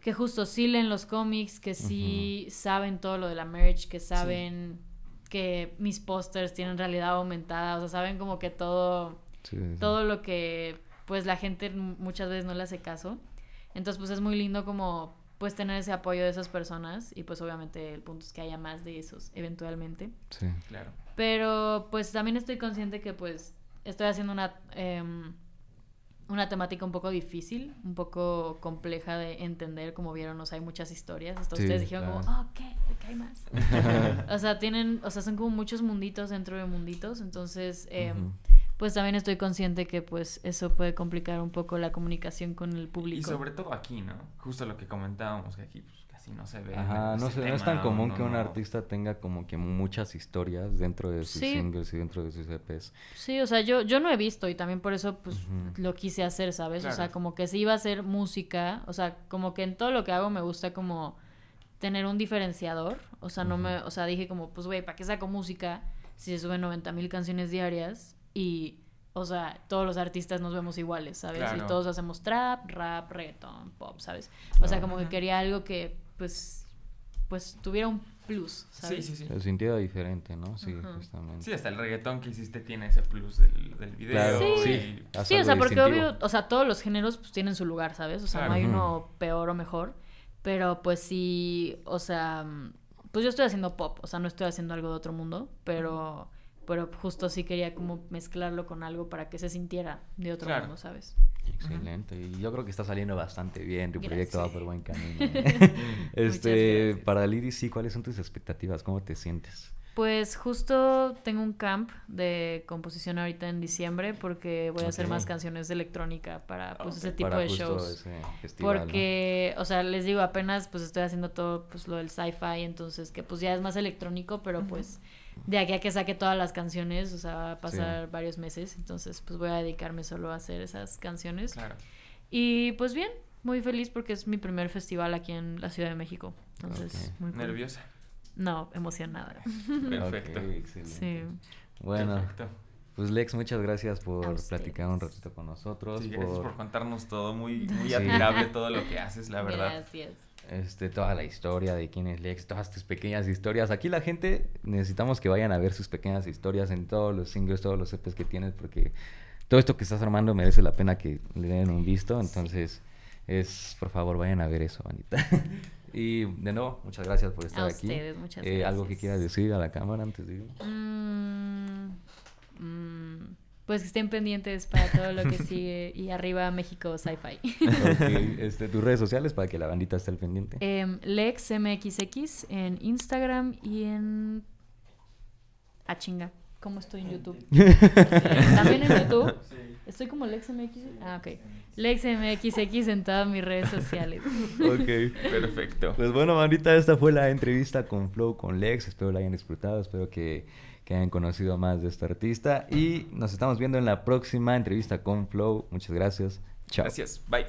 que justo sí leen los cómics, que sí saben todo lo de la merch, que saben que mis pósters tienen realidad aumentada, o sea, saben como que todo, Sí, sí, sí. todo lo que pues la gente muchas veces no le hace caso. Entonces, pues es muy lindo como pues tener ese apoyo de esas personas y pues obviamente el punto es que haya más de esos eventualmente. Sí. Claro. Pero pues también estoy consciente que pues estoy haciendo una, em, una temática un poco difícil, un poco compleja de entender, como vieron, o sea, hay muchas historias. Hasta Sí, ustedes dijeron claro. como, oh, ¿qué? ¿De qué hay más? *laughs* o sea, tienen, o sea, son como muchos munditos dentro de munditos, entonces, Ujú. pues también estoy consciente que pues eso puede complicar un poco la comunicación con el público. Y sobre todo aquí, ¿no? Justo lo que comentábamos, que aquí pues, casi no se ve. Ajá, no, es tan común no, que un artista tenga como que muchas historias dentro de sus Sí. singles y dentro de sus EPs. Sí, o sea, yo, yo no he visto y también por eso pues lo quise hacer, ¿sabes? O sea, como que si iba a hacer música, o sea, como que en todo lo que hago me gusta como tener un diferenciador, o sea, no me, o sea, dije como, pues güey, ¿para qué saco música si se suben 90 mil canciones diarias y, o sea, todos los artistas nos vemos iguales, ¿sabes? Claro. Y todos hacemos trap, rap, reggaeton, pop, ¿sabes? O sea, como que quería algo que pues, pues tuviera un plus, ¿sabes? Sí, sí, sí. Se sintiera diferente, ¿no? Sí, Ajá. justamente. Sí, hasta el reggaetón que hiciste tiene ese plus del, del video. Claro, Sí. sí. Sí, o sea, porque distintivo. obvio, o sea, todos los géneros pues tienen su lugar, ¿sabes? O sea, no hay uno peor o mejor, pero pues sí, o sea, pues yo estoy haciendo pop, o sea, no estoy haciendo algo de otro mundo, pero pero justo sí quería como mezclarlo con algo para que se sintiera de otro Claro. mundo, ¿sabes? Excelente. Y yo creo que está saliendo bastante bien. Tu proyecto va por buen camino. Este, para Lidi, sí, ¿cuáles son tus expectativas? ¿Cómo te sientes? Pues justo tengo un camp de composición ahorita en diciembre porque voy a hacer más canciones de electrónica para pues ese tipo para de justo shows. ese festival, ¿no? Porque, o sea, les digo, apenas pues estoy haciendo todo pues lo del sci-fi, entonces que pues ya es más electrónico, pero pues de aquí a que saque todas las canciones, o sea, va a pasar varios meses, entonces pues voy a dedicarme solo a hacer esas canciones. Claro. Y pues bien, muy feliz porque es mi primer festival aquí en la Ciudad de México. Entonces, muy cool. Nerviosa. No, emocionada. *laughs* Perfecto. Ok, excelente. Sí. Bueno, Perfecto. pues Lex, muchas gracias por platicar un ratito con nosotros. Sí, gracias por por contarnos todo. Muy, muy Sí. admirable *laughs* todo lo que haces, la verdad. Gracias. Este, toda la historia de quién es Lex, todas tus pequeñas historias. Aquí la gente necesitamos que vayan a ver sus pequeñas historias en todos los singles, todos los EPs que tienes, porque todo esto que estás armando merece la pena que le den un visto. Entonces, es, por favor, vayan a ver eso, Anita. *laughs* y de nuevo, muchas gracias por estar A aquí. ustedes, muchas Eh, ¿Algo que gracias. quieras decir a la cámara antes de ir? Mm, mm, pues que estén pendientes para todo lo que sigue y arriba México Sci-Fi. Este, tus redes sociales para que la bandita esté al pendiente. Em, LexMXX en Instagram y en... Ah, chinga. ¿Cómo estoy en YouTube? También en YouTube. Estoy como LexMX. Ah, ok. LexMXX en todas mis redes sociales. ok. Perfecto. Pues bueno, bandita, esta fue la entrevista con Flow, con Lex. Espero la hayan disfrutado, espero que, que hayan conocido más de este artista. Y nos estamos viendo en la próxima entrevista con Flow. Muchas gracias. Chao. Gracias. Bye.